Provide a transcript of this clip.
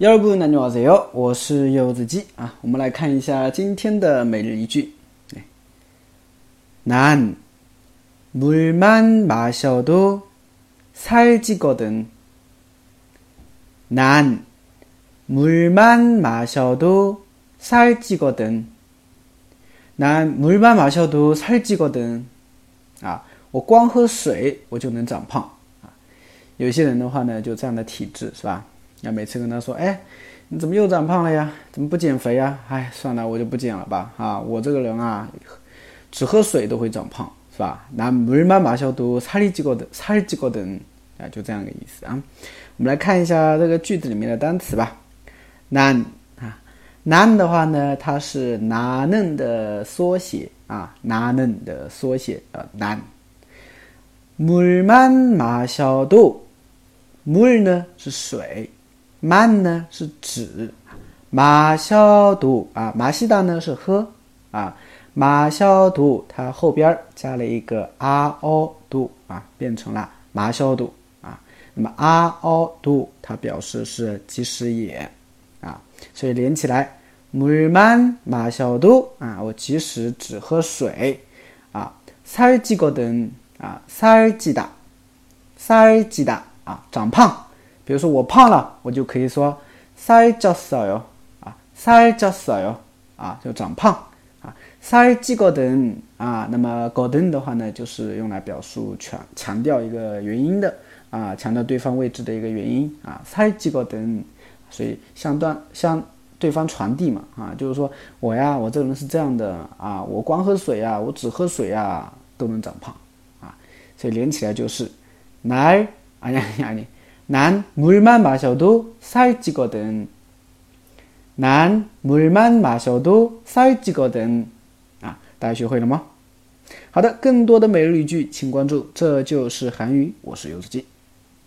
여러분 안녕하세요. 我是柚子鸡啊。我们来看一下今天的每日一句。난물만마셔도살찌거든 난 물만 마셔도 살찌거든. 난 물만 마셔도 살찌거든. 啊，我光喝水我就能长胖啊。有些人的话呢，就这样的体质是吧？ 那每次跟他说，哎，你怎么又长胖了呀？怎么不减肥呀？哎，算了，我就不减了吧。啊，我这个人啊，只喝水都会长胖是吧？난물만마셔도살이찌거든살찌거든啊，就这样个意思啊。我们来看一下这个句子里面的单词吧。난啊，난的话呢，它是나는的缩写啊，나는的缩写啊，난 물만마셔도물呢是水。 慢呢是指，马消毒啊，马西达呢是喝啊，马消毒它后边加了一个阿奥度啊，变成了马消毒啊。那么阿奥度它表示是即食也啊，所以连起来，물만마셔도啊，我即使只喝水啊，살찌거든啊，살찌다살찌다啊，长胖。 比如说我胖了，我就可以说살쪘어 요， 啊，살쪘어 요， 啊，就长胖啊，살찌거든啊，那么거든的话呢，就是用来表述强强调一个原因的啊，强调对方位置的一个原因啊，살찌거든所以向端向对方传递嘛啊，就是说我呀，我这个人是这样的啊，我光喝水呀，我只喝水呀，都能长胖啊，所以连起来就是来，哎呀呀你。 난물만마셔도살찌거든난물만마셔도살찌거든啊，大家学会了吗？好的，更多的每日语句，请关注。这就是韩语，我是游子记。